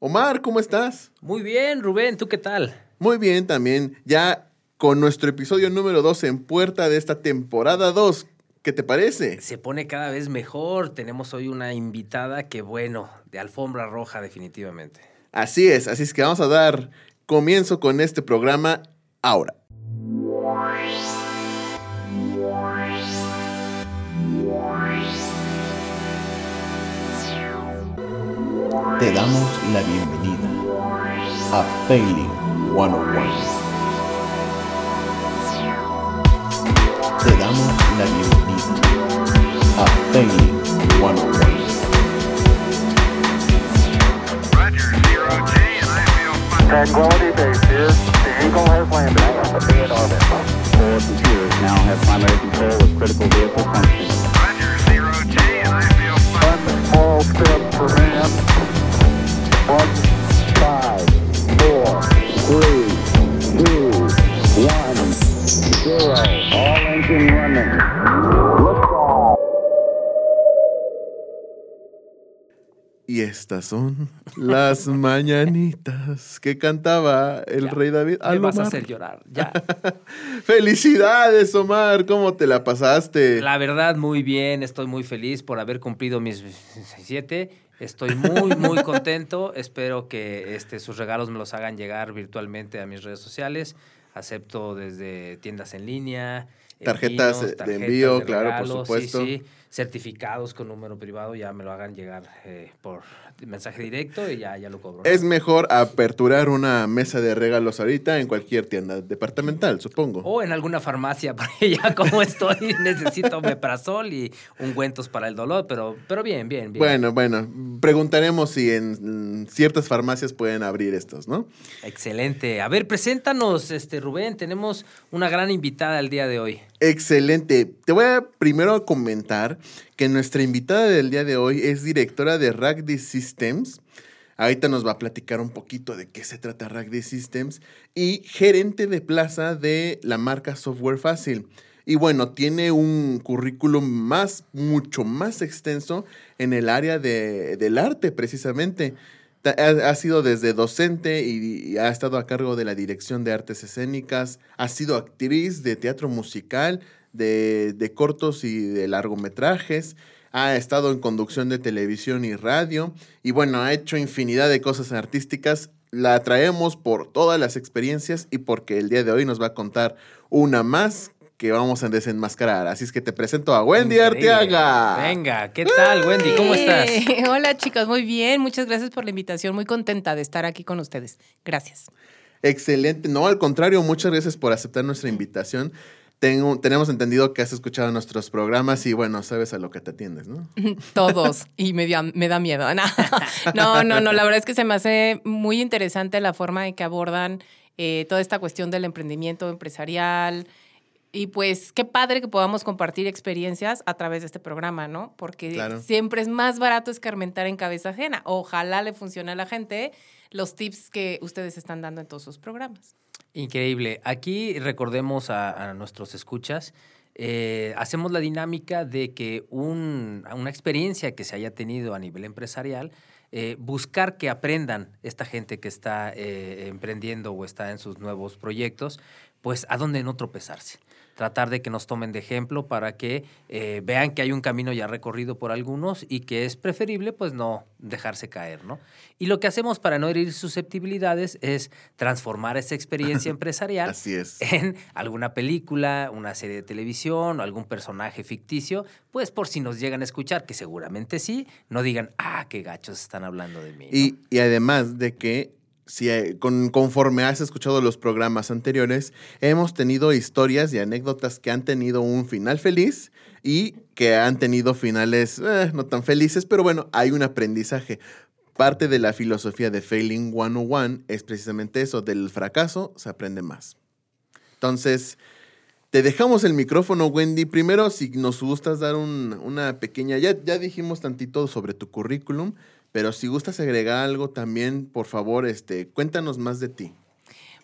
Omar, ¿cómo estás? Muy bien, Rubén, ¿tú qué tal? Muy bien también. Ya con nuestro episodio número 2 en puerta de esta temporada 2. ¿Qué te parece? Se pone cada vez mejor. Tenemos hoy una invitada que, bueno, de alfombra roja definitivamente. Así es, así es que vamos a dar comienzo con este programa ahora. Te damos la bienvenida a Failing 101. Te damos la bienvenida a Failing 101. Roger, zero G, and I feel fine. Tranquility Base here. The Eagle has landed. Be in orbit. Four computers now have primary control of critical vehicle functions. Roger, zero G, and I feel fine. One small step for man. Y estas son las mañanitas que cantaba el Ya, rey David. Me al vas a hacer llorar. Ya. Felicidades, Omar. ¿Cómo te la pasaste? La verdad, muy bien. Estoy muy feliz por haber cumplido mis siete. Estoy muy, muy contento. Espero que este, sus regalos me los hagan llegar virtualmente a mis redes sociales. Acepto desde tiendas en línea. Tarjetas envíos, de envío, claro, por regalo, sí, supuesto. sí. Certificados con número privado, ya me lo hagan llegar eh, por mensaje directo y ya, ya lo cobro. ¿no? Es mejor aperturar una mesa de regalos ahorita en cualquier tienda departamental, supongo. O en alguna farmacia, porque ya como estoy, necesito meprazol y ungüentos para el dolor, pero, pero bien, bien, bien. Bueno, bueno, preguntaremos si en ciertas farmacias pueden abrir estos, ¿no? Excelente. A ver, preséntanos, este Rubén. Tenemos una gran invitada el día de hoy. Excelente. Te voy a primero comentar que nuestra invitada del día de hoy es directora de Ragdi Systems. Ahorita nos va a platicar un poquito de qué se trata Ragdi Systems y gerente de plaza de la marca Software Fácil. Y bueno, tiene un currículum más, mucho más extenso en el área de- del arte, precisamente. Ha sido desde docente y, y ha estado a cargo de la dirección de artes escénicas, ha sido actriz de teatro musical, de, de cortos y de largometrajes, ha estado en conducción de televisión y radio y bueno, ha hecho infinidad de cosas artísticas. La traemos por todas las experiencias y porque el día de hoy nos va a contar una más que vamos a desenmascarar. Así es que te presento a Wendy Increíble. Arteaga. Venga, ¿qué tal, Wendy? ¿Cómo estás? Hola chicos, muy bien. Muchas gracias por la invitación. Muy contenta de estar aquí con ustedes. Gracias. Excelente. No, al contrario, muchas gracias por aceptar nuestra invitación. Tengo, tenemos entendido que has escuchado nuestros programas y bueno, sabes a lo que te atiendes, ¿no? Todos. Y me, da- me da miedo. No, no, no, no. La verdad es que se me hace muy interesante la forma en que abordan eh, toda esta cuestión del emprendimiento empresarial. Y pues qué padre que podamos compartir experiencias a través de este programa, ¿no? Porque Claro. siempre es más barato escarmentar en cabeza ajena. Ojalá le funcione a la gente los tips que ustedes están dando en todos sus programas. Increíble. Aquí recordemos a, a nuestros escuchas, eh, hacemos la dinámica de que un- una experiencia que se haya tenido a nivel empresarial, eh, buscar que aprendan esta gente que está eh, emprendiendo o está en sus nuevos proyectos, pues a dónde no tropezarse. Tratar de que nos tomen de ejemplo para que eh, vean que hay un camino ya recorrido por algunos y que es preferible pues no dejarse caer, ¿no? Y lo que hacemos para no herir susceptibilidades es transformar esa experiencia empresarial Así es. en alguna película, una serie de televisión o algún personaje ficticio, pues por si nos llegan a escuchar, que seguramente sí, no digan, ah, qué gachos están hablando de mí. ¿no? Y, y además de que si, eh, con, conforme has escuchado los programas anteriores, hemos tenido historias y anécdotas que han tenido un final feliz y que han tenido finales eh, no tan felices, pero bueno, hay un aprendizaje. Parte de la filosofía de Failing 101 es precisamente eso, del fracaso se aprende más. Entonces, te dejamos el micrófono, Wendy. Primero, si nos gustas dar un- una pequeña, ya, ya dijimos tantito sobre tu currículum, pero si gustas agregar algo también, por favor, este, cuéntanos más de ti.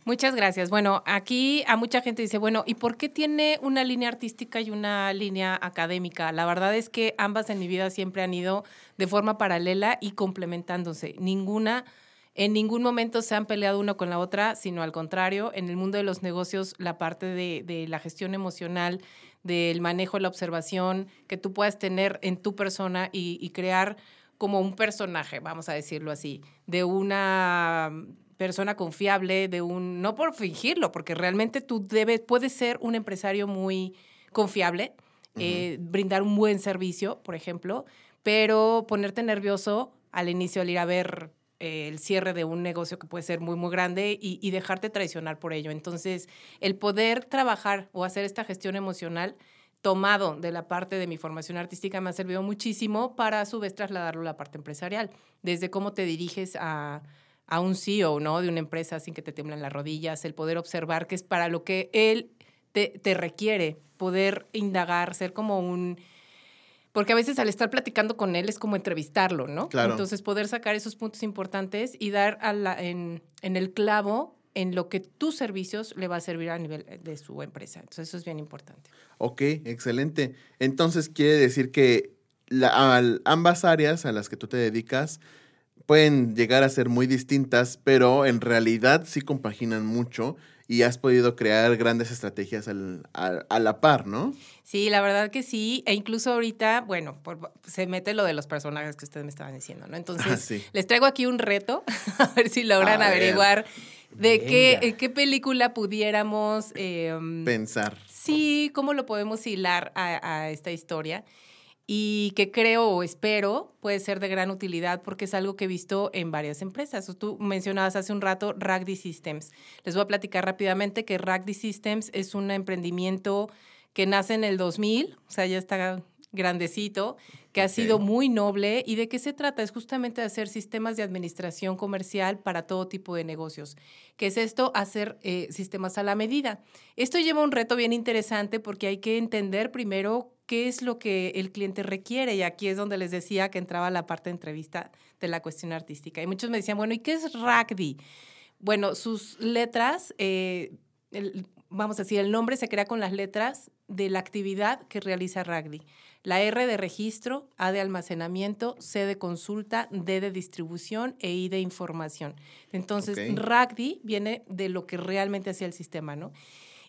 Muchas gracias. Bueno, aquí a mucha gente dice, bueno, ¿y por qué tiene una línea artística y una línea académica? La verdad es que ambas en mi vida siempre han ido de forma paralela y complementándose. Ninguna En ningún momento se han peleado uno con la otra, sino al contrario, en el mundo de los negocios, la parte de, de la gestión emocional, del manejo, la observación que tú puedas tener en tu persona y crear como un personaje, vamos a decirlo así, de una persona confiable, de un, no por fingirlo, porque realmente tú debes, puedes ser un empresario muy confiable, eh, brindar un buen servicio, por ejemplo, pero ponerte nervioso al inicio al ir a ver eh, el cierre de un negocio que puede ser muy, muy grande y, y dejarte traicionar por ello. Entonces, el poder trabajar o hacer esta gestión emocional tomado de la parte de mi formación artística me ha servido muchísimo para a su vez trasladarlo a la parte empresarial, desde cómo te diriges a, a un CEO, ¿no? De una empresa sin que te tiemblen las rodillas, el poder observar que es para lo que él te, te requiere, poder indagar, ser como un... Porque a veces al estar platicando con él es como entrevistarlo, ¿no? Claro. Entonces poder sacar esos puntos importantes y dar a la- en, en el clavo en lo que tus servicios le va a servir a nivel de su empresa. Entonces eso es bien importante. Ok, excelente. Entonces quiere decir que la- al- ambas áreas a las que tú te dedicas pueden llegar a ser muy distintas, pero en realidad sí compaginan mucho y has podido crear grandes estrategias al- a, a la par, ¿no? Sí, la verdad que sí. E incluso ahorita, bueno, por- se mete lo de los personajes que ustedes me estaban diciendo, ¿no? Entonces, Ah, sí. les traigo aquí un reto, a ver si logran A ver. De qué, eh, qué película pudiéramos... eh, Pensar. sí, cómo lo podemos hilar a, a esta historia. Y que creo o espero puede ser de gran utilidad porque es algo que he visto en varias empresas. Tú mencionabas hace un rato Ragdi Systems. Les voy a platicar rápidamente que Ragdi Systems es un emprendimiento que nace en el 2000, o sea, ya está grandecito, que ha sido muy noble. ¿Y de qué se trata? Es justamente de hacer sistemas de administración comercial para todo tipo de negocios. ¿Qué es esto? Hacer eh, sistemas a la medida. Esto lleva un reto bien interesante porque hay que entender primero qué es lo que el cliente requiere. Y aquí es donde les decía que entraba la parte de entrevista de la cuestión artística. Y muchos me decían, bueno, ¿y qué es RACDI? Bueno, sus letras, eh, el- vamos a decir, el nombre se crea con las letras de la actividad que realiza RACDI. La R de registro, A de almacenamiento, C de consulta, D de distribución e I de información. Entonces, Ok. RACDI viene de lo que realmente hacía el sistema, ¿no?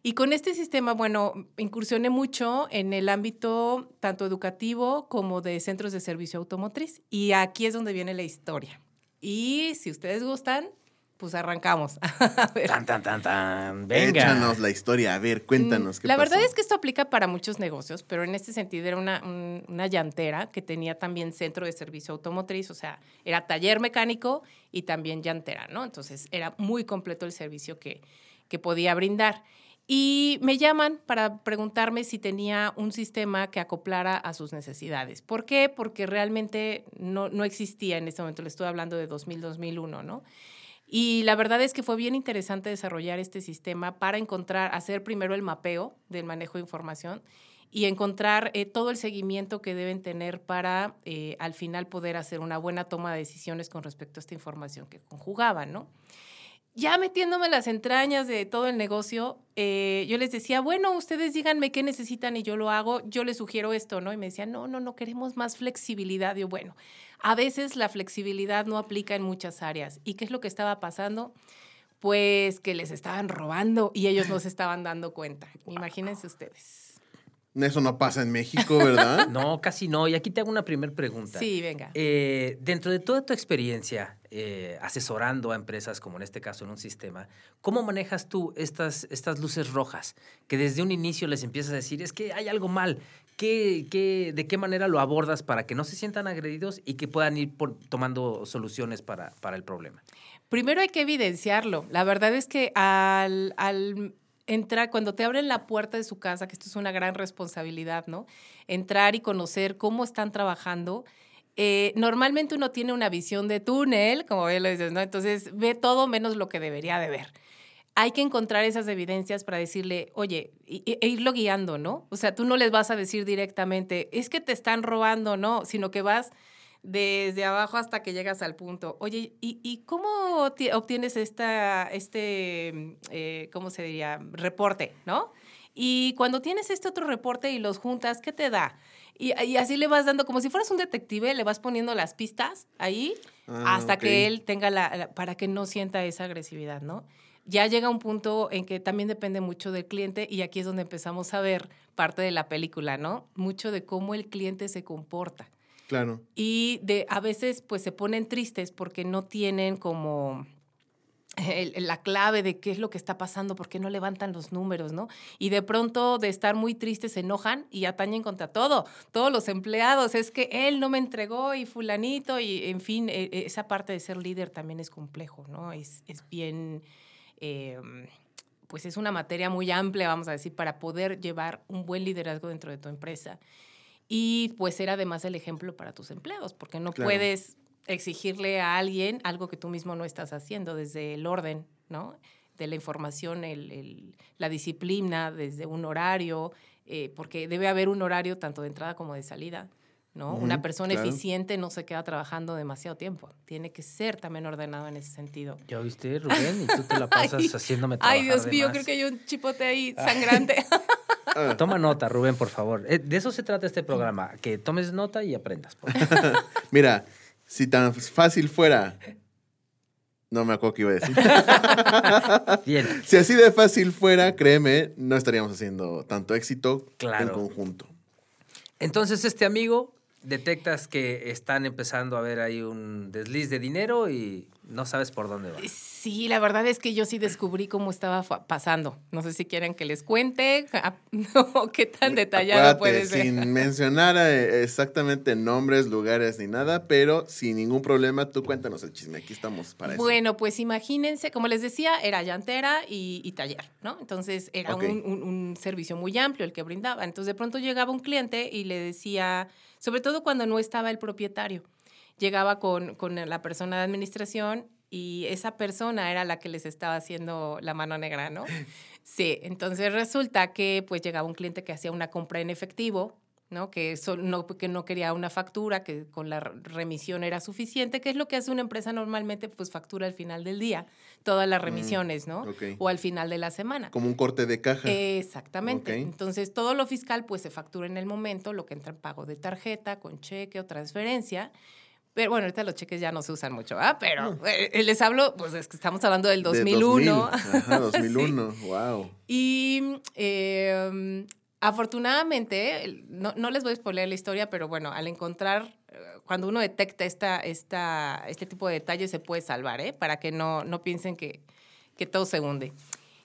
Y con este sistema, bueno, incursioné mucho en el ámbito tanto educativo como de centros de servicio automotriz. Y aquí es donde viene la historia. Y si ustedes gustan, pues arrancamos. A ver. Tan, tan, tan, tan. Venga. Échanos la historia, a ver, cuéntanos. ¿qué Mm, La verdad pasó? es que esto aplica para muchos negocios, pero en este sentido era una, un- una llantera que tenía también centro de servicio automotriz, o sea, era taller mecánico y también llantera, ¿no? Entonces era muy completo el servicio que, que podía brindar. Y me llaman para preguntarme si tenía un sistema que acoplara a sus necesidades. ¿Por qué? Porque realmente no, no existía en este momento, le estoy hablando de 2000-2001, ¿no? Y la verdad es que fue bien interesante desarrollar este sistema para encontrar, hacer primero el mapeo del manejo de información y encontrar eh, todo el seguimiento que deben tener para eh, al final poder hacer una buena toma de decisiones con respecto a esta información que conjugaban, ¿no? Ya metiéndome las entrañas de todo el negocio, eh, yo les decía, bueno, ustedes díganme qué necesitan y yo lo hago, yo les sugiero esto, ¿no? Y me decían, no, no, no, queremos más flexibilidad. Yo, bueno, a veces la flexibilidad no aplica en muchas áreas. ¿Y qué es lo que estaba pasando? Pues que les estaban robando y ellos no se estaban dando cuenta. Imagínense ustedes. Eso no pasa en México, ¿verdad? No, casi no. Y aquí te hago una primera pregunta. Sí, venga. Eh, dentro de toda tu experiencia eh, asesorando a empresas, como en este caso en un sistema, ¿cómo manejas tú estas, estas luces rojas? Que desde un inicio les empiezas a decir, es que hay algo mal. ¿Qué, qué, de qué manera lo abordas para que no se sientan agredidos y que puedan ir por- tomando soluciones para, para el problema? Primero hay que evidenciarlo. La verdad es que al, al entrar, cuando te abren la puerta de su casa, que esto es una gran responsabilidad, ¿no? Entrar y conocer cómo están trabajando. eh, normalmente uno tiene una visión de túnel, como bien lo dices, ¿no? Entonces ve todo menos lo que debería de ver. Hay que encontrar esas evidencias para decirle, oye, y- e irlo guiando, ¿no? O sea, tú no les vas a decir directamente, es que te están robando, no, sino que vas desde abajo hasta que llegas al punto. Oye, ¿y, y cómo ti- obtienes esta, este, eh, ¿cómo se diría? Reporte, ¿no? Y cuando tienes este otro reporte y los juntas, ¿qué te da? Y, y así le vas dando, como si fueras un detective, le vas poniendo las pistas ahí Ah, hasta que él tenga la, la- para que no sienta esa agresividad, ¿no? Ya llega un punto en que también depende mucho del cliente y aquí es donde empezamos a ver parte de la película, ¿no? Mucho de cómo el cliente se comporta. Claro. Y de, a veces pues se ponen tristes porque no tienen como la clave de qué es lo que está pasando, por qué no levantan los números, ¿no? Y de pronto de estar muy tristes se enojan y atañen contra todo, todos los empleados, es que él no me entregó y fulanito y en fin, e- e- esa parte de ser líder también es complejo, ¿no? Es, es bien... eh, pues es una materia muy amplia, vamos a decir, para poder llevar un buen liderazgo dentro de tu empresa. Y pues ser además el ejemplo para tus empleados, porque no Claro. puedes exigirle a alguien algo que tú mismo no estás haciendo, desde el orden, ¿no? De la información, el- el- la disciplina, desde un horario, eh, porque debe haber un horario tanto de entrada como de salida, ¿no? Una Ujú, persona claro. eficiente no se queda trabajando demasiado tiempo, tiene que ser también ordenado en ese sentido. ¿Ya viste, Rubén? Y tú te la pasas Ay, haciéndome trabajar Ay, Dios mío, creo que hay un chipote ahí sangrante. Toma nota, Rubén, por favor. Eh, De eso se trata este programa, que tomes nota y aprendas. por favor. Mira, si tan fácil fuera. No me acuerdo qué iba a decir. Bien, si así de fácil fuera, créeme, no estaríamos haciendo tanto éxito Claro. en conjunto. entonces este amigo detectas que están empezando a ver ahí un desliz de dinero y no sabes por dónde va. Sí, la verdad es que yo sí descubrí cómo estaba pasando. No sé si quieren que les cuente ah, o qué tan detallado Acuérdate, puede ser. sin mencionar eh, exactamente nombres, lugares ni nada, pero sin ningún problema, tú cuéntanos el chisme. Aquí estamos para eso. Bueno, pues imagínense, como les decía, era llantera y, y taller, ¿no? Entonces era un- un servicio muy amplio el que brindaba. Entonces de pronto llegaba un cliente y le decía, sobre todo cuando no estaba el propietario, llegaba con, con la persona de administración y esa persona era la que les estaba haciendo la mano negra, ¿no? Sí, entonces resulta que pues llegaba un cliente que hacía una compra en efectivo, ¿no? Que, sol- no, que no quería una factura, que con la re- remisión era suficiente, que es lo que hace una empresa normalmente, pues factura al final del día, todas las remisiones, ¿no? ok. O al final de la semana. Como un corte de caja. Exactamente. Ok. Entonces, todo lo fiscal pues se factura en el momento, lo que entra en pago de tarjeta, con cheque o transferencia. Pero bueno, ahorita los cheques ya no se usan mucho, ¿ah? Pero eh, les hablo, pues es que estamos hablando del De 2001. 2000. Ajá, 2001. Wow. Y eh, afortunadamente, no, no les voy a spoiler la historia, pero bueno, al encontrar, eh, cuando uno detecta esta, esta, este tipo de detalles, se puede salvar, ¿eh? Para que no, no piensen que, que todo se hunde.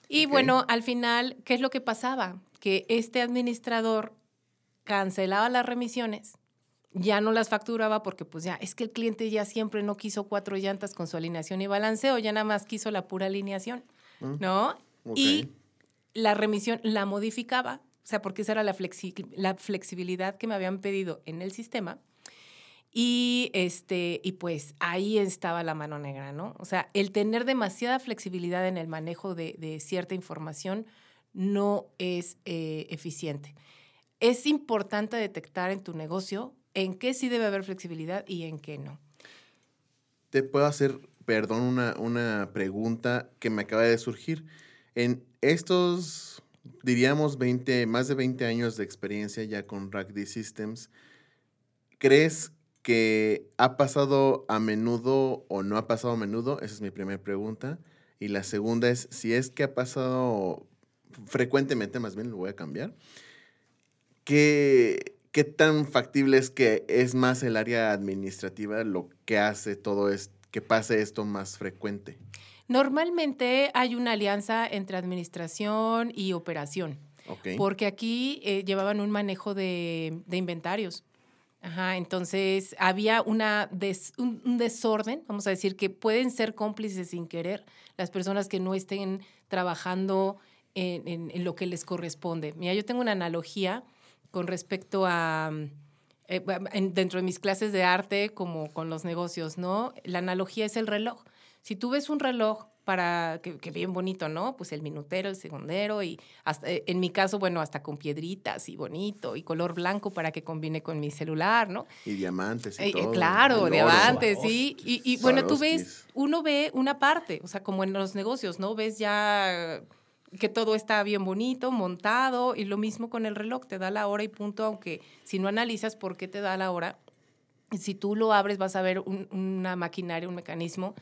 Y Ok. bueno, al final, ¿qué es lo que pasaba? Que este administrador cancelaba las remisiones, ya no las facturaba porque pues ya, es que el cliente ya siempre no quiso cuatro llantas con su alineación y balanceo, ya nada más quiso la pura alineación, ¿no? ok. Y la remisión la modificaba, o sea, porque esa era la, flexi- la flexibilidad que me habían pedido en el sistema. Y, este, y pues ahí estaba la mano negra, ¿no? O sea, el tener demasiada flexibilidad en el manejo de, de cierta información no es eh, eficiente. Es importante detectar en tu negocio en qué sí debe haber flexibilidad y en qué no. Te puedo hacer, perdón, una, una pregunta que me acaba de surgir. En estos, diríamos, 20, más de 20 años de experiencia ya con RackD Systems, ¿crees que ha pasado a menudo o no ha pasado a menudo? Esa es mi primera pregunta. Y la segunda es, si es que ha pasado frecuentemente, más bien lo voy a cambiar, ¿qué, qué tan factible es que es más el área administrativa lo que hace todo esto, que pase esto más frecuente? Normalmente hay una alianza entre administración y operación. Porque aquí eh, llevaban un manejo de, de inventarios. Ajá, entonces había una des- un, un desorden, vamos a decir, que pueden ser cómplices sin querer las personas que no estén trabajando en, en- en lo que les corresponde. Mira, yo tengo una analogía con respecto a, eh, en- dentro de mis clases de arte, como con los negocios, ¿no? La analogía es el reloj. Si tú ves un reloj para que, que bien bonito, ¿no? Pues el minutero, el segundero y hasta, eh, en mi caso, bueno, hasta con piedritas y bonito y color blanco para que combine con mi celular, ¿no? Y diamantes y Eh, todo. claro, el oro. diamantes, sí. Y, y bueno, tú ves, uno ve una parte, o sea, como en los negocios, ¿no? Ves ya que todo está bien bonito, montado, y lo mismo con el reloj, te da la hora y punto, aunque si no analizas por qué te da la hora, si tú lo abres vas a ver un- una maquinaria, un mecanismo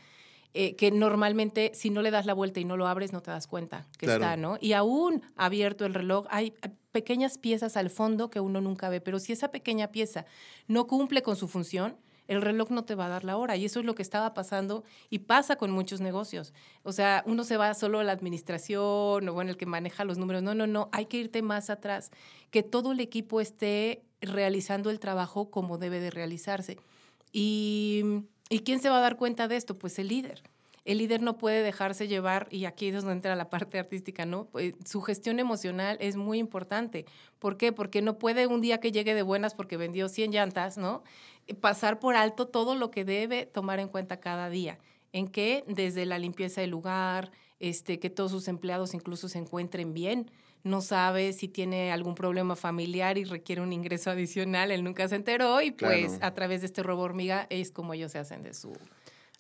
eh, que normalmente si no le das la vuelta y no lo abres no te das cuenta que Claro. está, ¿no? Y aún abierto el reloj hay hay pequeñas piezas al fondo que uno nunca ve, pero si esa pequeña pieza no cumple con su función, el reloj no te va a dar la hora. Y eso es lo que estaba pasando y pasa con muchos negocios. O sea, uno se va solo a la administración o bueno, el que maneja los números. No, no, no, hay que irte más atrás. Que todo el equipo esté realizando el trabajo como debe de realizarse. Y, ¿y quién se va a dar cuenta de esto? Pues el líder. El líder no puede dejarse llevar, y aquí es donde entra la parte artística, ¿no? Pues, su gestión emocional es muy importante. ¿Por qué? Porque no puede un día que llegue de buenas porque vendió 100 llantas, ¿no? Pasar por alto todo lo que debe tomar en cuenta cada día. En que desde la limpieza del lugar, este, que todos sus empleados incluso se encuentren bien, no sabe si tiene algún problema familiar y requiere un ingreso adicional, él nunca se enteró y pues Claro. a través de este robo hormiga es como ellos se hacen de su...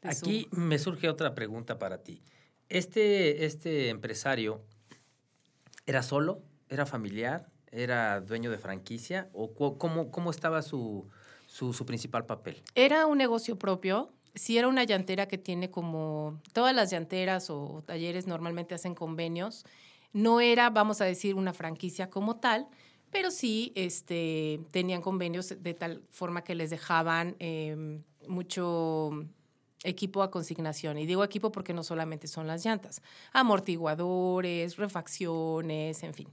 su- Aquí me surge otra pregunta para ti. Este, este empresario, ¿era solo? ¿Era familiar? ¿Era dueño de franquicia? ¿O cómo, cómo estaba su, su, su principal papel? Era un negocio propio. Sí era una llantera que tiene como todas las llanteras o talleres normalmente hacen convenios. No era, vamos a decir, una franquicia como tal, pero sí este, tenían convenios de tal forma que les dejaban eh, mucho equipo a consignación. Y digo equipo porque no solamente son las llantas, amortiguadores, refacciones, en fin.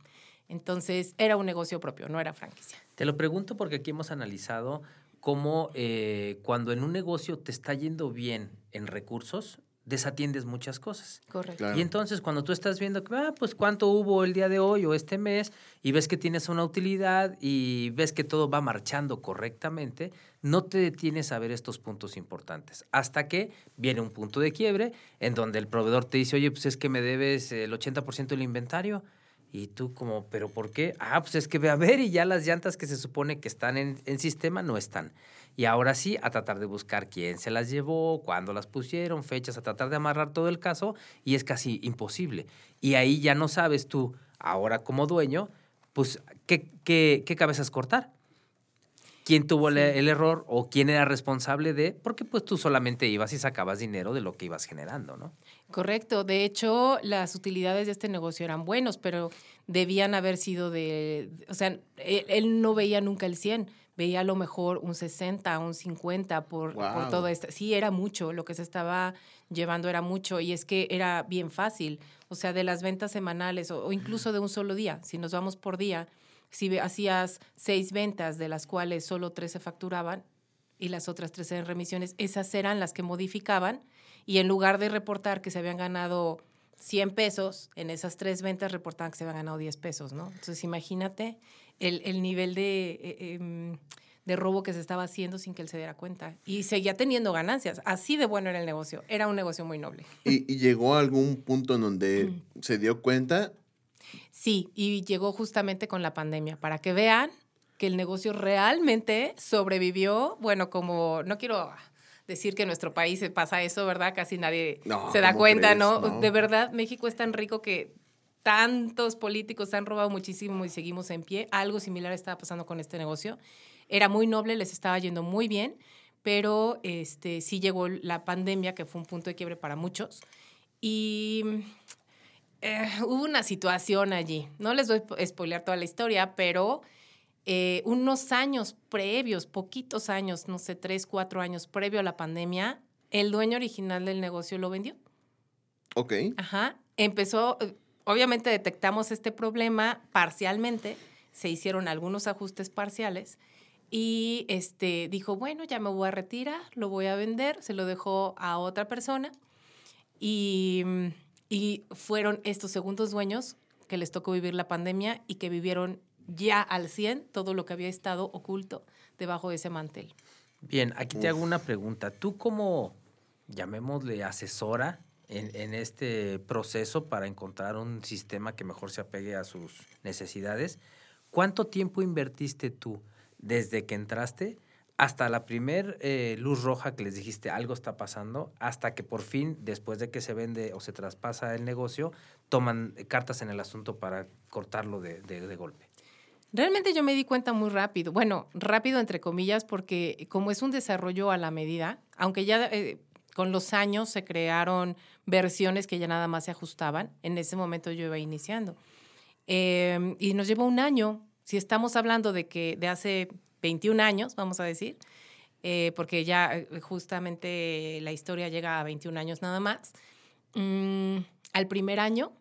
Entonces era un negocio propio, no era franquicia. Te lo pregunto porque aquí hemos analizado cómo eh, cuando en un negocio te está yendo bien en recursos, desatiendes muchas cosas. Correcto. Claro. Y entonces cuando tú estás viendo que, ah, pues cuánto hubo el día de hoy o este mes y ves que tienes una utilidad y ves que todo va marchando correctamente, no te detienes a ver estos puntos importantes. Hasta que viene un punto de quiebre en donde el proveedor te dice, oye, pues es que me debes el 80% del inventario. Y tú como, ¿pero por qué? Ah, pues es que ve a ver y ya las llantas que se supone que están en, en sistema no están. Y ahora sí, a tratar de buscar quién se las llevó, cuándo las pusieron, fechas, a tratar de amarrar todo el caso y es casi imposible. Y ahí ya no sabes tú, ahora como dueño, pues, ¿qué, qué, qué cabezas cortar? ¿Quién tuvo el, el error o quién era responsable de? Porque pues tú solamente ibas y sacabas dinero de lo que ibas generando, ¿no? Correcto. De hecho, las utilidades de este negocio eran buenos, pero debían haber sido de, o sea, él, él no veía nunca el 100, veía a lo mejor un 60, un 50 por, por todo esto. Sí, era mucho, lo que se estaba llevando era mucho y es que era bien fácil, o sea, de las ventas semanales o, o incluso de un solo día, si nos vamos por día, si hacías seis ventas de las cuales solo tres se facturaban y las otras tres eran remisiones, esas eran las que modificaban y en lugar de reportar que se habían ganado 100 pesos, en esas tres ventas reportaban que se habían ganado 10 pesos, ¿no? Entonces imagínate el, el nivel de, eh, em, de robo que se estaba haciendo sin que él se diera cuenta. Y seguía teniendo ganancias. Así de bueno era el negocio. Era un negocio muy noble. Y, y llegó a algún punto en donde se dio cuenta. Sí, y llegó justamente con la pandemia, para que vean que el negocio realmente sobrevivió, bueno, como no quiero decir que en nuestro país se pasa eso, ¿verdad? Casi nadie No, se da ¿cómo cuenta, crees? ¿no? No. De verdad, México es tan rico que tantos políticos han robado muchísimo y seguimos en pie. Algo similar estaba pasando con este negocio. Era muy noble, les estaba yendo muy bien, pero este, sí llegó la pandemia, que fue un punto de quiebre para muchos. Y eh, hubo una situación allí. No les voy a spoilear toda la historia, pero eh, unos años previos, poquitos años, no sé, tres, cuatro años previo a la pandemia, el dueño original del negocio lo vendió. Ok. Ajá. Empezó, eh, obviamente detectamos este problema parcialmente, se hicieron algunos ajustes parciales y este, dijo, bueno, ya me voy a retirar, lo voy a vender, se lo dejó a otra persona y, mm, y fueron estos segundos dueños que les tocó vivir la pandemia y que vivieron ya al 100 todo lo que había estado oculto debajo de ese mantel. Bien, aquí te hago una pregunta. Tú como, llamémosle, asesora en, en este proceso para encontrar un sistema que mejor se apegue a sus necesidades, ¿cuánto tiempo invertiste tú desde que entraste hasta la primer eh, luz roja que les dijiste algo está pasando, hasta que por fin, después de que se vende o se traspasa el negocio, toman cartas en el asunto para cortarlo de, de- de golpe. Realmente yo me di cuenta muy rápido, bueno, rápido entre comillas, porque como es un desarrollo a la medida, aunque ya eh, con los años se crearon versiones que ya nada más se ajustaban, en ese momento yo iba iniciando. Eh, y nos llevó un año, si estamos hablando de que de hace 21 años, vamos a decir, eh, porque ya eh, justamente la historia llega a 21 años nada más, mm, al primer año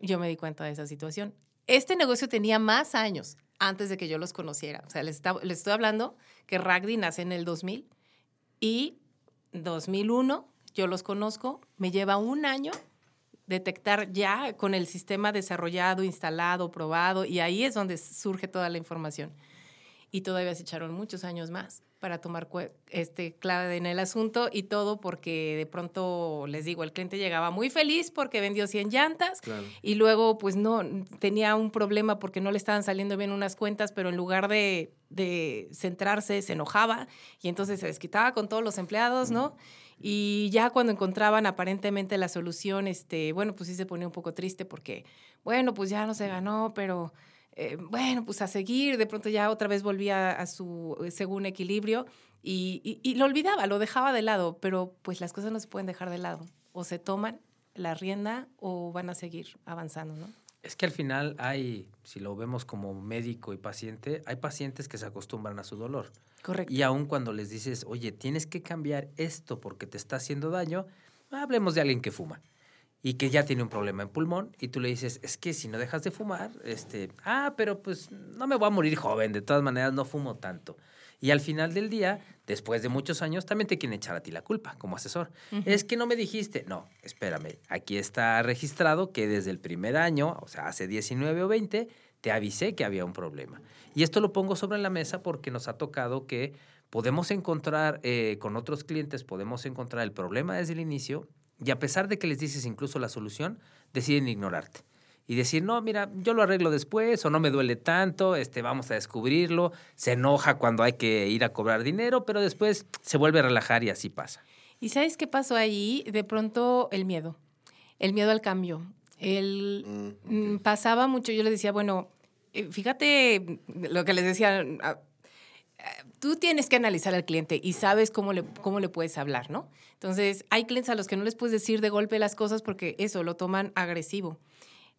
yo me di cuenta de esa situación. Este negocio tenía más años antes de que yo los conociera. O sea, les, está- les estoy hablando que Ragdi nace en el 2000 y 2001 yo los conozco. Me lleva un año detectar ya con el sistema desarrollado, instalado, probado, y ahí es donde surge toda la información. Y todavía se echaron muchos años más para tomar este, clave en el asunto y todo porque de pronto, les digo, el cliente llegaba muy feliz porque vendió 100 llantas Claro. y luego pues no, tenía un problema porque no le estaban saliendo bien unas cuentas, pero en lugar de, de centrarse se enojaba y entonces se desquitaba con todos los empleados, ¿no? Y ya cuando encontraban aparentemente la solución, este, bueno, pues sí se ponía un poco triste porque, bueno, pues ya no se ganó, pero eh, bueno, pues a seguir, de pronto ya otra vez volvía a su eh, según equilibrio y, y- y lo olvidaba, lo dejaba de lado, pero pues las cosas no se pueden dejar de lado, o se toman la rienda o van a seguir avanzando, ¿no? Es que al final hay, si lo vemos como médico y paciente, hay pacientes que se acostumbran a su dolor. Correcto. Y aun cuando les dices, oye, tienes que cambiar esto porque te está haciendo daño, hablemos de alguien que fuma y que ya tiene un problema en pulmón y tú le dices, es que si no dejas de fumar, este, ah, pero pues no me voy a morir joven, de todas maneras no fumo tanto. Y al final del día, después de muchos años, también te quieren echar a ti la culpa como asesor. Es que no me dijiste, no, espérame, aquí está registrado que desde el primer año, o sea, hace 19 o 20, te avisé que había un problema. Y esto lo pongo sobre la mesa porque nos ha tocado que podemos encontrar eh, con otros clientes, podemos encontrar el problema desde el inicio y a pesar de que les dices incluso la solución, deciden ignorarte. Y decir, no, mira, yo lo arreglo después o no me duele tanto, este, vamos a descubrirlo. Se enoja cuando hay que ir a cobrar dinero, pero después se vuelve a relajar y así pasa. ¿Y sabes qué pasó ahí? De pronto el miedo, el miedo al cambio. El, Mm, mm, pasaba mucho, yo les decía, bueno, eh, fíjate lo que les decía, ah, ah, tú tienes que analizar al cliente y sabes cómo le, cómo le puedes hablar, ¿no? Entonces, hay clientes a los que no les puedes decir de golpe las cosas porque eso lo toman agresivo.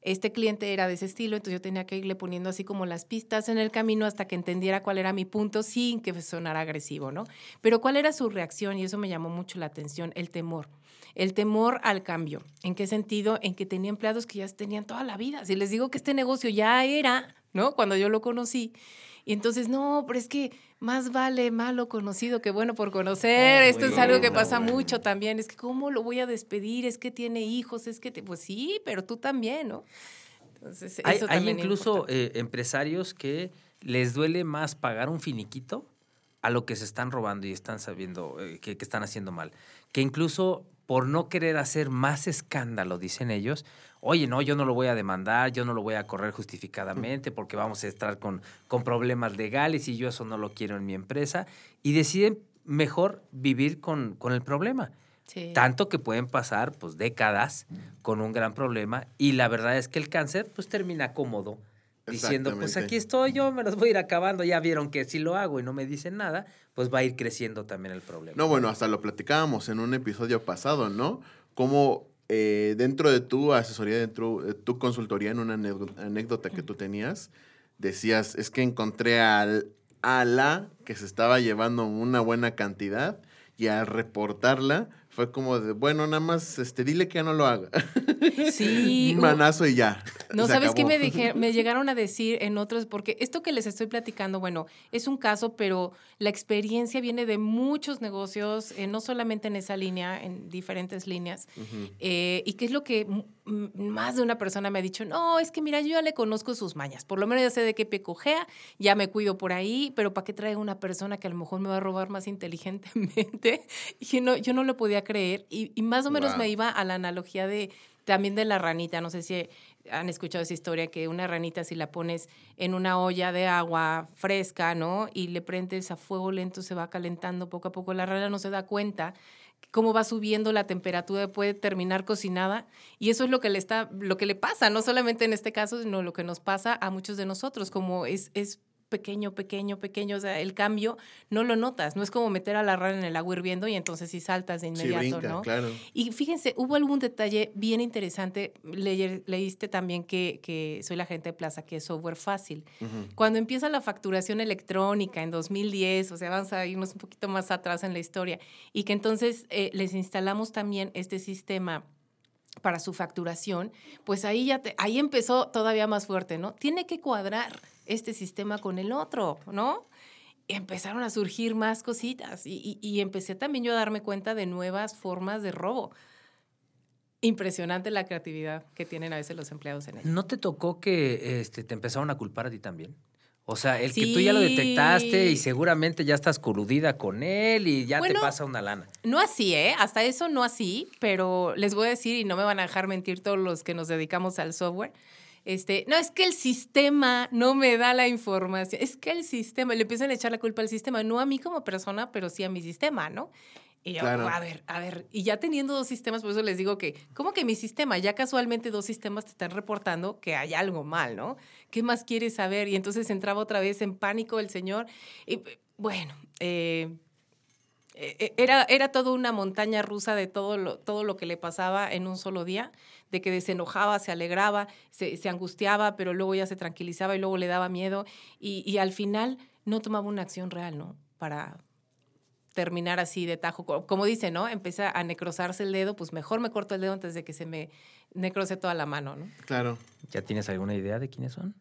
Este cliente era de ese estilo, entonces yo tenía que irle poniendo así como las pistas en el camino hasta que entendiera cuál era mi punto sin que sonara agresivo, ¿no? Pero cuál era su reacción, y eso me llamó mucho la atención, el temor. El temor al cambio. ¿En qué sentido? En que tenía empleados que ya tenían toda la vida. Si les digo que este negocio ya era, ¿no? Cuando yo lo conocí. Y entonces, no, pero es que más vale malo conocido que bueno por conocer. Oh, Esto es algo que pasa bueno. mucho también. Es que, ¿cómo lo voy a despedir? Es que tiene hijos, es que, te... pues sí, pero tú también, ¿no? Entonces, Hay, eso incluso eh, empresarios que les duele más pagar un finiquito a lo que se están robando y están sabiendo eh, que, que están haciendo mal. Que incluso por no querer hacer más escándalo, dicen ellos, oye, no, yo no lo voy a demandar, yo no lo voy a correr justificadamente porque vamos a estar con, con problemas legales y yo eso no lo quiero en mi empresa. Y deciden mejor vivir con, con el problema. Sí. Tanto que pueden pasar pues décadas con un gran problema y la verdad es que el cáncer pues termina cómodo diciendo pues aquí estoy yo, me los voy a ir acabando, ya vieron que si lo hago y no me dicen nada, pues va a ir creciendo también el problema. No, bueno, hasta lo platicábamos en un episodio pasado, ¿no? Cómo eh, dentro de tu asesoría, dentro de tu consultoría, en una anécdota, anécdota que tú tenías, decías, es que encontré al, a la que se estaba llevando una buena cantidad y al reportarla fue como de, bueno, nada más, este, dile que ya no lo haga. Sí, manazo y ya. No, ¿sabes qué me, dije- me llegaron a decir en otros? Porque esto que les estoy platicando, bueno, es un caso, pero la experiencia viene de muchos negocios, eh, no solamente en esa línea, en diferentes líneas. Eh, y qué es lo que más de una persona me ha dicho, no, es que mira, yo ya le conozco sus mañas, por lo menos ya sé de qué pecojea, ya me cuido por ahí, pero ¿para qué trae una persona que a lo mejor me va a robar más inteligentemente? Y no, yo no lo podía creer y, y más o menos Wow. me iba a la analogía de, también de la ranita, no sé si han escuchado esa historia que una ranita si la pones en una olla de agua fresca, ¿no? Y le prendes a fuego lento, se va calentando poco a poco, la rana no se da cuenta cómo va subiendo la temperatura, puede terminar cocinada y eso es lo que le está lo que le pasa, no solamente en este caso, sino lo que nos pasa a muchos de nosotros, como es es pequeño, pequeño, pequeño, o sea, el cambio no lo notas, no es como meter a la rana en el agua hirviendo y entonces sí saltas de Sí, inmediato, brinca, ¿no? claro. Y fíjense, hubo algún detalle bien interesante. Le- leíste también que, que soy la gente de Plaza, que es software fácil. Cuando empieza la facturación electrónica en 2010, o sea, vamos a irnos un poquito más atrás en la historia, y que entonces eh, les instalamos también este sistema para su facturación, pues ahí ya te- ahí empezó todavía más fuerte, ¿no? Tiene que cuadrar este sistema con el otro, ¿no? Y empezaron a surgir más cositas y, y- y empecé también yo a darme cuenta de nuevas formas de robo. Impresionante la creatividad que tienen a veces los empleados en ello. ¿No te tocó que este, te empezaron a culpar a ti también? O sea, el que tú ya lo detectaste y seguramente ya estás coludida con él y ya Bueno, te pasa una lana. No así, ¿eh? Hasta eso no así, pero les voy a decir, y no me van a dejar mentir todos los que nos dedicamos al software, este, no, es que el sistema no me da la información, es que el sistema, le empiezan a echar la culpa al sistema, no a mí como persona, pero sí a mi sistema, ¿no? Y yo, Claro. a ver, a ver, y ya teniendo dos sistemas, por eso les digo que, ¿cómo que mi sistema? Ya casualmente dos sistemas te están reportando que hay algo mal, ¿no? ¿Qué más quieres saber? Y entonces entraba otra vez en pánico el señor. Y bueno, eh, eh, era, era toda una montaña rusa de todo lo, todo lo que le pasaba en un solo día, de que se enojaba, se alegraba, se, se angustiaba, pero luego ya se tranquilizaba y luego le daba miedo y, y al final no tomaba una acción real, ¿no? Para terminar así de tajo. Co- Como dice, ¿no? Empieza a necrosarse el dedo, pues mejor me corto el dedo antes de que se me necrose toda la mano, ¿no? Claro. ¿Ya tienes alguna idea de quiénes son?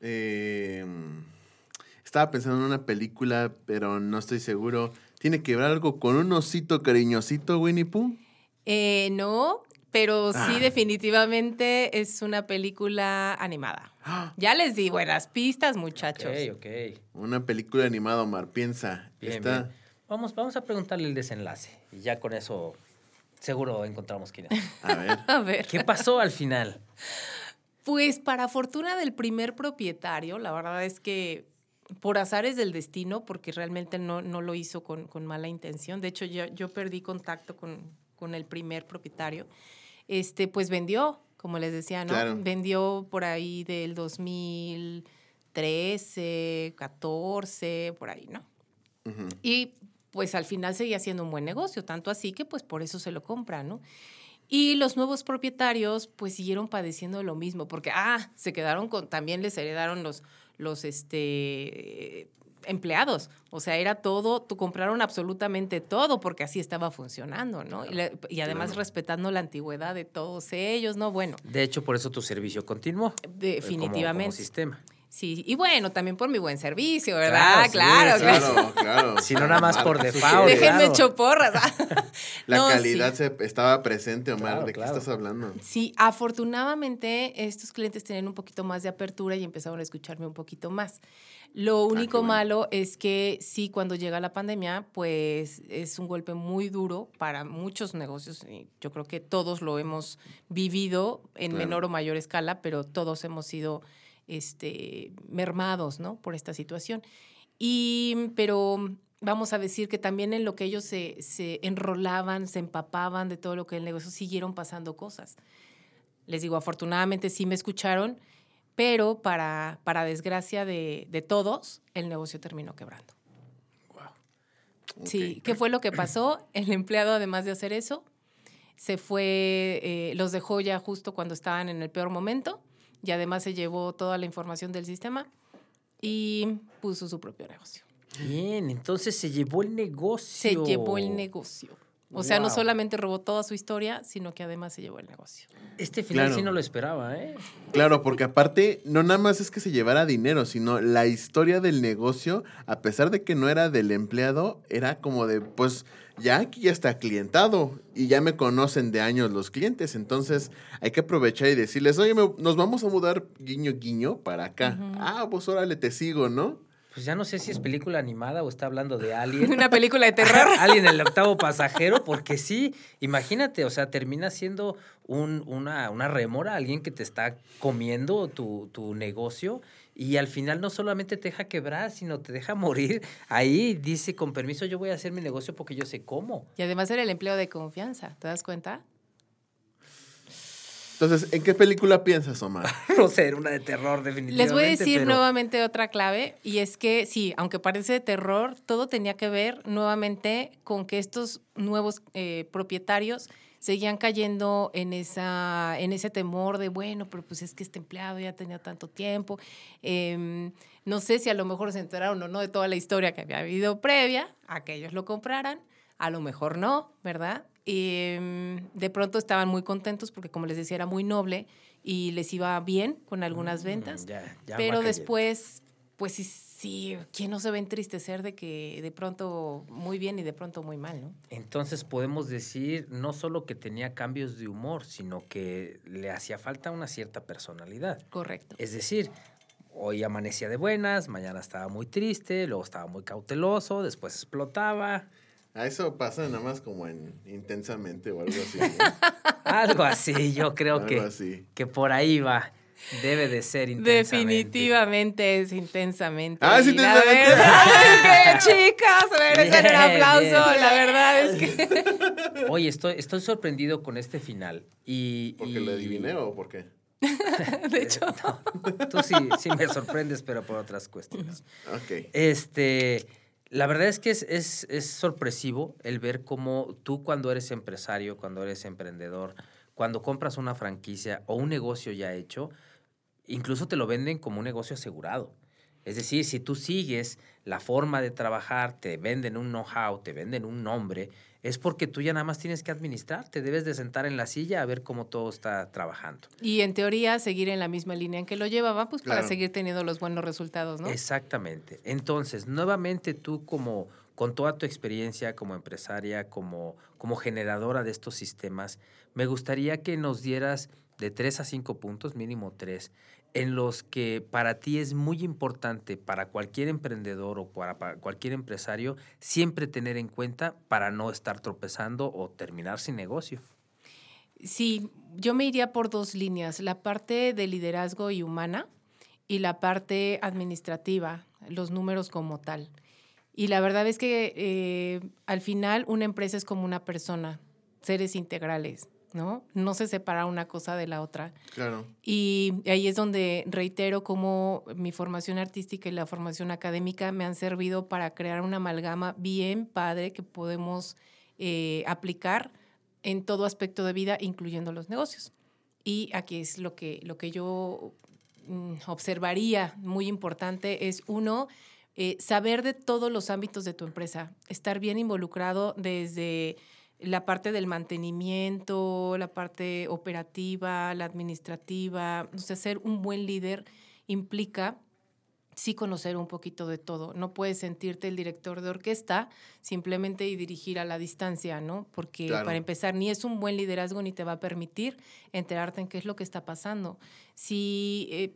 Eh, estaba pensando en una película, pero no estoy seguro. ¿Tiene que ver algo con un osito cariñosito, Winnie Pooh? Eh, no, pero sí Ah. definitivamente es una película animada. Ya les di buenas pistas, muchachos. Ok, ok. Una película animada, Omar. Piensa. Bien, Está... bien. Vamos, vamos a preguntarle el desenlace y ya con eso seguro encontramos quién es. A ver. A ver. ¿Qué pasó al final? Pues para fortuna del primer propietario, la verdad es que por azares del destino, porque realmente no, no lo hizo con, con mala intención, de hecho yo, yo perdí contacto con, con el primer propietario, este, pues vendió, como les decía, ¿no? Claro. Vendió por ahí del 2013, 14, por ahí, ¿no? Y pues al final seguía siendo un buen negocio, tanto así que pues por eso se lo compran, ¿no? Y los nuevos propietarios pues siguieron padeciendo lo mismo, porque ah, se quedaron con, también les heredaron los, los este, empleados, o sea, era todo, tú compraron absolutamente todo porque así estaba funcionando, ¿no? Y, la- y además Claro. respetando la antigüedad de todos ellos, ¿no? Bueno, De hecho, por eso tu servicio continuó. eh, como- definitivamente. Como, sistema. Sí, y bueno, también por mi buen servicio, ¿verdad? Claro, Claro, sí, claro. Claro. Si no, nada más por default. Déjenme claro. choporras. La No, calidad sí. se estaba presente, Omar. Claro, ¿De qué claro. estás hablando? Sí, afortunadamente estos clientes tenían un poquito más de apertura y empezaron a escucharme un poquito más. Lo único Ah, bueno. malo es que sí, cuando llega la pandemia, pues es un golpe muy duro para muchos negocios. y Yo creo que todos lo hemos vivido en Claro. menor o mayor escala, pero todos hemos sido este, mermados, ¿no? Por esta situación. Y, pero vamos a decir que también en lo que ellos se, se enrolaban, se empapaban de todo lo que el negocio, siguieron pasando cosas. Les digo, afortunadamente sí me escucharon, pero para, para desgracia de, de todos, el negocio terminó quebrando. Sí, Ok. ¿qué fue lo que pasó? El empleado, además de hacer eso, se fue, eh, los dejó ya justo cuando estaban en el peor momento y además se llevó toda la información del sistema y puso su propio negocio. Bien, entonces se llevó el negocio. Se llevó el negocio. O sea, no solamente robó toda su historia, sino que además se llevó el negocio. Este final Claro. sí no lo esperaba, ¿eh? Claro, porque aparte, no nada más es que se llevara dinero, sino la historia del negocio, a pesar de que no era del empleado, era como de, pues, ya aquí ya está clientado y ya me conocen de años los clientes, entonces hay que aprovechar y decirles, oye, me- nos vamos a mudar guiño guiño para acá. Ujú. Ah, pues órale, te sigo, ¿no? pues ya no sé si es película animada o está hablando de Alien. Una película de terror. Alien, el octavo pasajero, porque sí, imagínate, o sea, termina siendo un- una, una rémora, alguien que te está comiendo tu, tu negocio y al final no solamente te deja quebrar, sino te deja morir. Ahí dice, con permiso, yo voy a hacer mi negocio porque yo sé cómo. Y además era el empleo de confianza, ¿te das cuenta? Entonces, ¿en qué película piensas, Omar? No sé, era una de terror, definitivamente. Les voy a decir pero- nuevamente otra clave y es que sí, aunque parece de terror, todo tenía que ver nuevamente con que estos nuevos eh, propietarios seguían cayendo en, esa, en ese temor de, bueno, pero pues es que este empleado ya tenía tanto tiempo. Em, no sé si a lo mejor se enteraron o no de toda la historia que había habido previa a que ellos lo compraran. A lo mejor no, ¿verdad? Y em, de pronto estaban muy contentos porque, como les decía, era muy noble y les iba bien con algunas ventas. Mm, ya, ya Pero después, pues sí, sí, ¿quién no se va a entristecer de que de pronto muy bien y de pronto muy mal, ¿no? Entonces podemos decir no solo que tenía cambios de humor, sino que le hacía falta una cierta personalidad. Correcto. Es decir, hoy amanecía de buenas, mañana estaba muy triste, luego estaba muy cauteloso, después explotaba. A eso pasa nada más como en intensamente o algo así. ¿no? Algo así, yo creo algo que, así. que por ahí va. Debe de ser intensamente. Definitivamente es intensamente. Ah, es Y La intensamente. verdad es que, chicas, merecen un aplauso. bien. La verdad es que. Oye, estoy, estoy sorprendido con este final. Y, ¿Porque y- lo adiviné o por qué? De hecho, Tú sí, sí me sorprendes, pero por otras cuestiones. Ok. Este, la verdad es que es, es, es sorpresivo el ver cómo tú cuando eres empresario, cuando eres emprendedor, cuando compras una franquicia o un negocio ya hecho, incluso te lo venden como un negocio asegurado. Es decir, si tú sigues la forma de trabajar, te venden un know-how, te venden un nombre, es porque tú ya nada más tienes que administrar, te debes de sentar en la silla a ver cómo todo está trabajando. y en teoría, seguir en la misma línea en que lo llevaba, pues para seguir teniendo los buenos resultados, ¿no? Exactamente. Entonces, nuevamente tú como con toda tu experiencia como empresaria, como, como generadora de estos sistemas, me gustaría que nos dieras de tres a cinco puntos, mínimo tres, en los que para ti es muy importante, para cualquier emprendedor o para, cualquier empresario, siempre tener en cuenta para no estar tropezando o terminar sin negocio. Sí, yo me iría por dos líneas, la parte de liderazgo y humana y la parte administrativa, los números como tal. Y la verdad es que eh, al final una empresa es como una persona, seres integrales, ¿no? No se separa una cosa de la otra. Claro. Y ahí es donde reitero cómo mi formación artística y la formación académica me han servido para crear una amalgama bien padre que podemos eh, aplicar en todo aspecto de vida, incluyendo los negocios. Y aquí es lo que, lo que yo mm, observaría muy importante, es uno, eh, saber de todos los ámbitos de tu empresa, estar bien involucrado desde la parte del mantenimiento, la parte operativa, la administrativa, o sea, ser un buen líder implica sí conocer un poquito de todo. No puedes sentirte el director de orquesta simplemente y dirigir a la distancia, ¿no? Porque Claro. para empezar, ni es un buen liderazgo ni te va a permitir enterarte en qué es lo que está pasando. Si eh,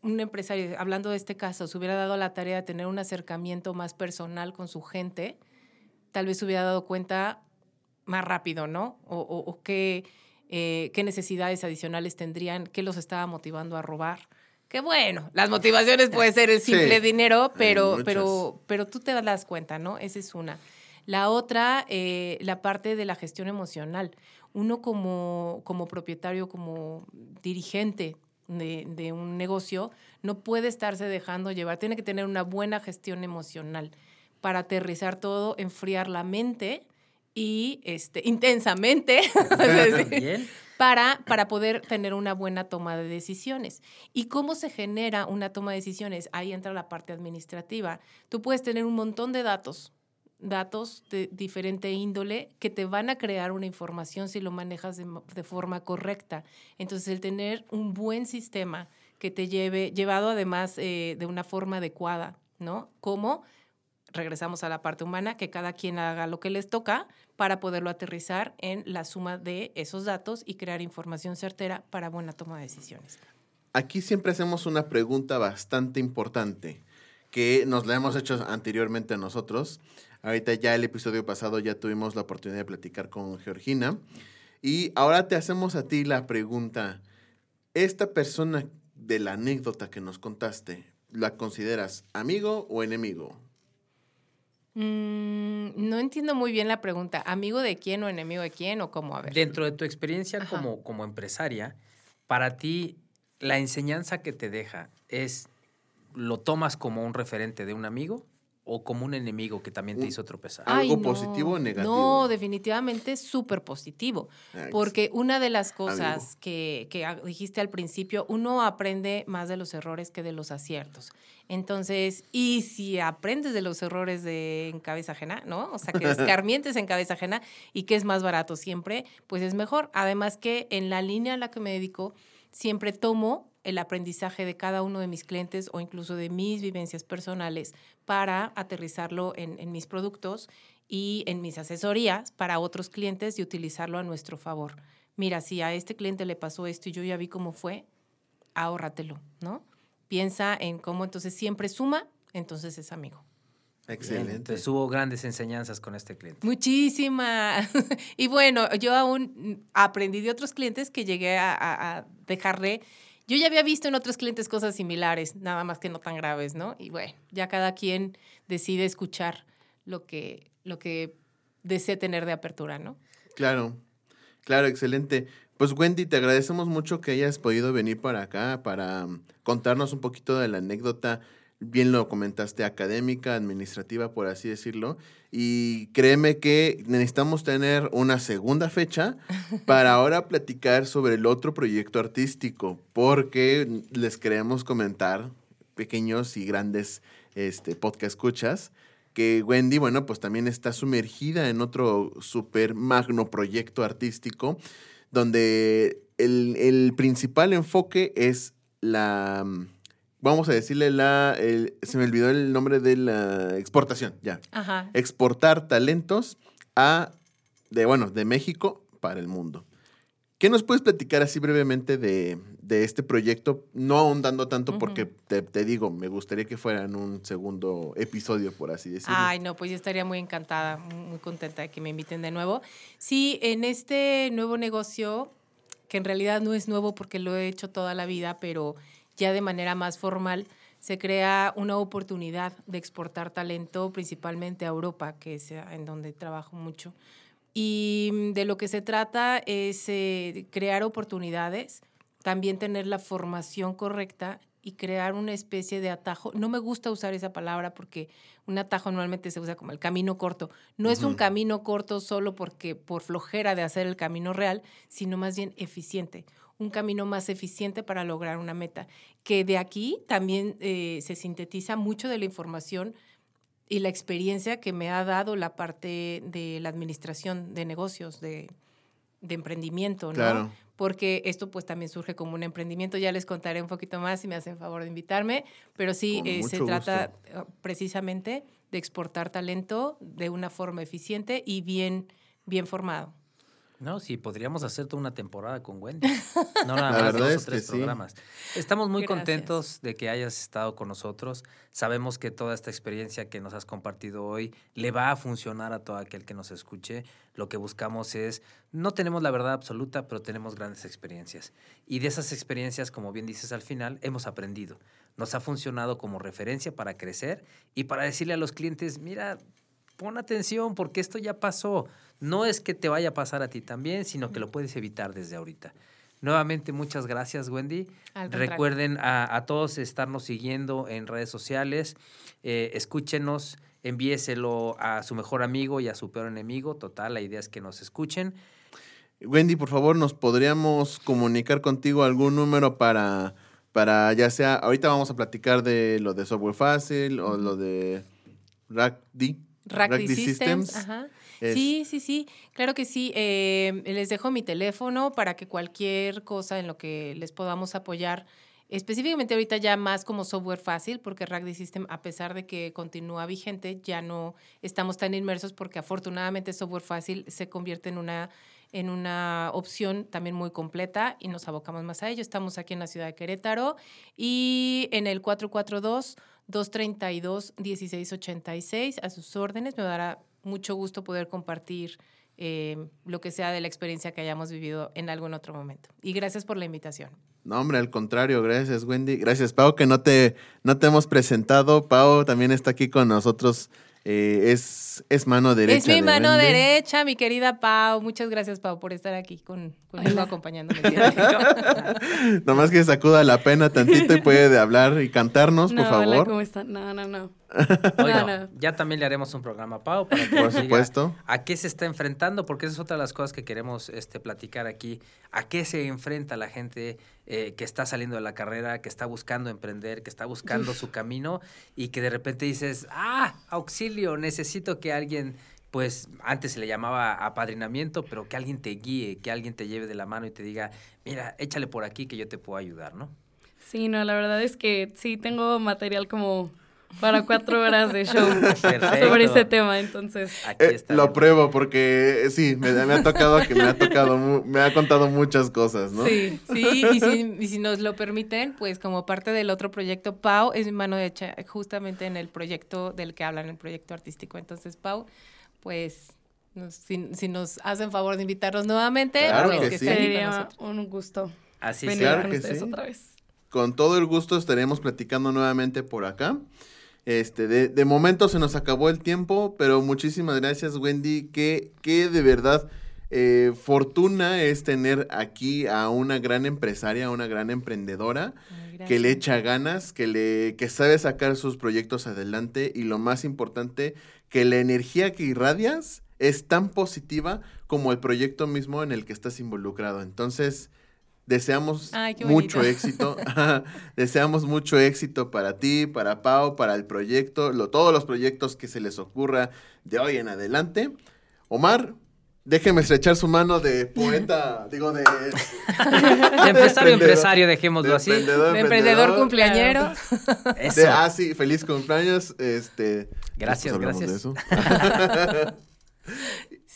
un empresario, hablando de este caso, se hubiera dado la tarea de tener un acercamiento más personal con su gente, tal vez se hubiera dado cuenta más rápido, ¿no? O, o- o qué, eh, qué necesidades adicionales tendrían, qué los estaba motivando a robar. Que bueno, las motivaciones puede ser el simple Sí, dinero, pero, pero, pero tú te das cuenta, ¿no? Esa es una. La otra, eh, la parte de la gestión emocional. Uno como, como propietario, como dirigente de, de un negocio, no puede estarse dejando llevar, tiene que tener una buena gestión emocional para aterrizar todo, enfriar la mente y este, intensamente, decir, para, para poder tener una buena toma de decisiones. ¿Y cómo se genera una toma de decisiones? Ahí entra la parte administrativa. Tú puedes tener un montón de datos, datos de diferente índole que te van a crear una información si lo manejas de forma correcta. Entonces, el tener un buen sistema que te lleve, llevado además eh, de una forma adecuada, ¿no? Como regresamos a la parte humana, que cada quien haga lo que les toca para poderlo aterrizar en la suma de esos datos y crear información certera para buena toma de decisiones. Aquí siempre hacemos una pregunta bastante importante. que nos la hemos hecho anteriormente nosotros. Ahorita ya el episodio pasado ya tuvimos la oportunidad de platicar con Georgina. Y ahora te hacemos a ti la pregunta. ¿Esta persona de la anécdota que nos contaste, la consideras amigo o enemigo? Mm, no entiendo muy bien la pregunta. ¿Amigo de quién o enemigo de quién o cómo? A ver. Dentro de tu experiencia Ajá. como, como empresaria, para ti, la enseñanza que te deja es, ¿lo tomas como un referente de un amigo o como un enemigo que también te hizo tropezar? Ah, ¿Algo positivo o negativo? No, definitivamente súper positivo. Ay, Porque una de las cosas que, que dijiste al principio, uno aprende más de los errores que de los aciertos. Entonces, y si aprendes de los errores de en cabeza ajena, ¿no? O sea, que escarmientes en cabeza ajena y que es más barato siempre, pues es mejor. Además que en la línea a la que me dedico, siempre tomo el aprendizaje de cada uno de mis clientes o incluso de mis vivencias personales para aterrizarlo en, en mis productos y en mis asesorías para otros clientes y utilizarlo a nuestro favor. Mira, si a este cliente le pasó esto y yo ya vi cómo fue, ahórratelo, ¿no? Piensa en cómo entonces siempre suma, entonces es amigo. Bien, Excelente. Entonces hubo grandes enseñanzas con este cliente. Muchísimas. y bueno, yo aún aprendí de otros clientes que llegué a, a- a dejarle. Yo ya había visto en otros clientes cosas similares, nada más que no tan graves, ¿no? Y bueno, ya cada quien decide escuchar lo que, lo que desee tener de apertura, ¿no? Claro, claro, excelente. Pues Wendy, te agradecemos mucho que hayas podido venir para acá para contarnos un poquito de la anécdota. Bien lo comentaste, académica, administrativa, por así decirlo. Y créeme que necesitamos tener una segunda fecha para ahora platicar sobre el otro proyecto artístico, porque les queremos comentar, pequeños y grandes este, podcast escuchas, que Wendy, bueno, pues también está sumergida en otro super magno proyecto artístico, donde el, el principal enfoque es la, vamos a decirle la, el- se me olvidó el nombre de la exportación, ya. Ajá. Exportar talentos a, de, bueno, de México para el mundo. ¿Qué nos puedes platicar así brevemente de, de este proyecto? No ahondando tanto porque te, te digo, me gustaría que fuera en un segundo episodio, por así decirlo. Ay, no, pues yo estaría muy encantada, muy contenta de que me inviten de nuevo. Sí, en este nuevo negocio, que en realidad no es nuevo porque lo he hecho toda la vida, pero ya de manera más formal, se crea una oportunidad de exportar talento principalmente a Europa, que es en donde trabajo mucho. Y de lo que se trata es eh, crear oportunidades, también tener la formación correcta y crear una especie de atajo. No me gusta usar esa palabra porque un atajo normalmente se usa como el camino corto. No es un camino corto solo porque por flojera de hacer el camino real, sino más bien eficiente. Un camino más eficiente para lograr una meta. Que de aquí también eh, se sintetiza mucho de la información y la experiencia que me ha dado la parte de la administración de negocios, de, de emprendimiento, ¿no? Claro. Porque esto pues también surge como un emprendimiento, ya les contaré un poquito más si me hacen favor de invitarme, pero sí eh, se trata eh, precisamente de exportar talento de una forma eficiente y bien, bien formado. No, sí, podríamos hacer toda una temporada con Wendy. No nada La más verdad dos es o que tres sí. programas. Estamos muy Gracias. contentos de que hayas estado con nosotros. Sabemos que toda esta experiencia que nos has compartido hoy le va a funcionar a todo aquel que nos escuche. Lo que buscamos es, no tenemos la verdad absoluta, pero tenemos grandes experiencias. Y de esas experiencias, como bien dices al final, hemos aprendido. Nos ha funcionado como referencia para crecer y para decirle a los clientes, mira, pon atención porque esto ya pasó. No es que te vaya a pasar a ti también, sino que lo puedes evitar desde ahorita. Nuevamente, muchas gracias, Wendy. Recuerden a, a todos estarnos siguiendo en redes sociales. Eh, escúchenos, envíeselo a su mejor amigo y a su peor enemigo. Total, la idea es que nos escuchen. Wendy, por favor, ¿nos podríamos comunicar contigo algún número para, para ya sea, ahorita vamos a platicar de lo de software fácil o lo de RackD? Rackdy Systems. Ajá. Sí, sí, sí, claro que sí. Eh, les dejo mi teléfono para que cualquier cosa en lo que les podamos apoyar, específicamente ahorita ya más como software fácil, porque Rackdy System, a pesar de que continúa vigente, ya no estamos tan inmersos porque afortunadamente software fácil se convierte en una en una opción también muy completa y nos abocamos más a ello. Estamos aquí en la ciudad de Querétaro y en el 442 232-1686. A sus órdenes. Me dará mucho gusto poder compartir eh, lo que sea de la experiencia que hayamos vivido en algún otro momento. Y gracias por la invitación. No, hombre, al contrario, gracias, Wendy. Gracias, Pau, que no te, no te hemos presentado. Pau también está aquí con nosotros. eh, es, es mano derecha. es mi de mano Wendy. derecha, mi querida Pau. Muchas gracias, Pau, por estar aquí con, conmigo acompañándome. Nomás que sacuda la pena tantito y puede de hablar y cantarnos, por favor. Hola, ¿cómo están? No, no, no. Bueno, No, no. ya también le haremos un programa a Pau para que Por supuesto. ¿A qué se está enfrentando? Porque esa es otra de las cosas que queremos este, platicar aquí. ¿A qué se enfrenta la gente eh, que está saliendo de la carrera, que está buscando emprender, que está buscando su camino y que de repente dices, ah, auxilio, necesito que alguien, pues antes se le llamaba apadrinamiento, pero que alguien te guíe, que alguien te lleve de la mano y te diga, mira, échale por aquí que yo te puedo ayudar, ¿no? Sí, no, la verdad es que sí tengo material como para cuatro horas de show Perfecto. sobre ese tema, entonces. Aquí Eh, está. lo pruebo porque eh, sí, me, me ha tocado que me ha tocado, me ha contado muchas cosas, ¿no? Sí. Sí, y si, y si nos lo permiten, pues como parte del otro proyecto, Pau es mi mano derecha justamente en el proyecto del que hablan, el proyecto artístico. Entonces, Pau, pues nos- si, si nos hacen favor de invitarnos nuevamente, Claro pues que que sí. Sería un gusto Así venir. Claro con que ustedes sí. otra vez. Con todo el gusto estaremos platicando nuevamente por acá. Este, de, de momento se nos acabó el tiempo, pero muchísimas gracias, Wendy. Que, que de verdad eh, fortuna es tener aquí a una gran empresaria, a una gran emprendedora que le echa ganas, que le que sabe sacar sus proyectos adelante y lo más importante, que la energía que irradias es tan positiva como el proyecto mismo en el que estás involucrado. Entonces, deseamos Ay, mucho éxito. deseamos mucho éxito para ti, para Pau, para el proyecto, lo- todos los proyectos que se les ocurra de hoy en adelante. Omar, déjeme estrechar su mano de poeta, digo de... De empresario, empresario, dejémoslo de así. emprendedor, De emprendedor cumpleañero. Eso. De- ah, sí, feliz cumpleaños. Este, Gracias, después hablamos gracias. de eso.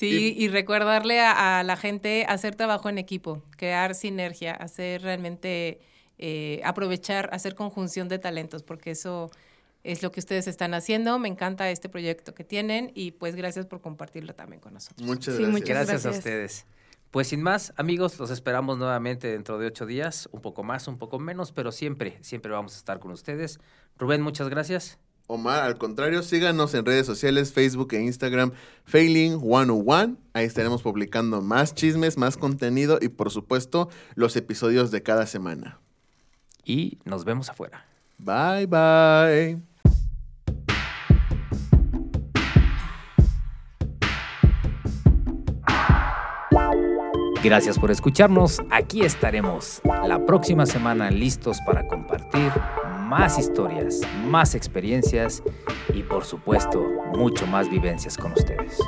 Sí, y recordarle a, a la gente hacer trabajo en equipo, crear sinergia, hacer realmente, eh, aprovechar, hacer conjunción de talentos, porque eso es lo que ustedes están haciendo. Me encanta este proyecto que tienen y pues gracias por compartirlo también con nosotros. Muchas Sí, gracias. muchas Gracias, a ustedes. Pues sin más, amigos, los esperamos nuevamente dentro de ocho días, un poco más, un poco menos, pero siempre, siempre vamos a estar con ustedes. Rubén, muchas gracias. Omar, al contrario, síganos en redes sociales, Facebook e Instagram, Failing 101. Ahí estaremos publicando más chismes, más contenido y, por supuesto, los episodios de cada semana. Y nos vemos afuera. Bye, bye. Gracias por escucharnos. Aquí estaremos la próxima semana listos para compartir más historias, más experiencias y por supuesto mucho más vivencias con ustedes.